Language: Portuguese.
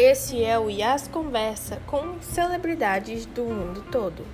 Esse é o Yas Conversa com celebridades do mundo todo.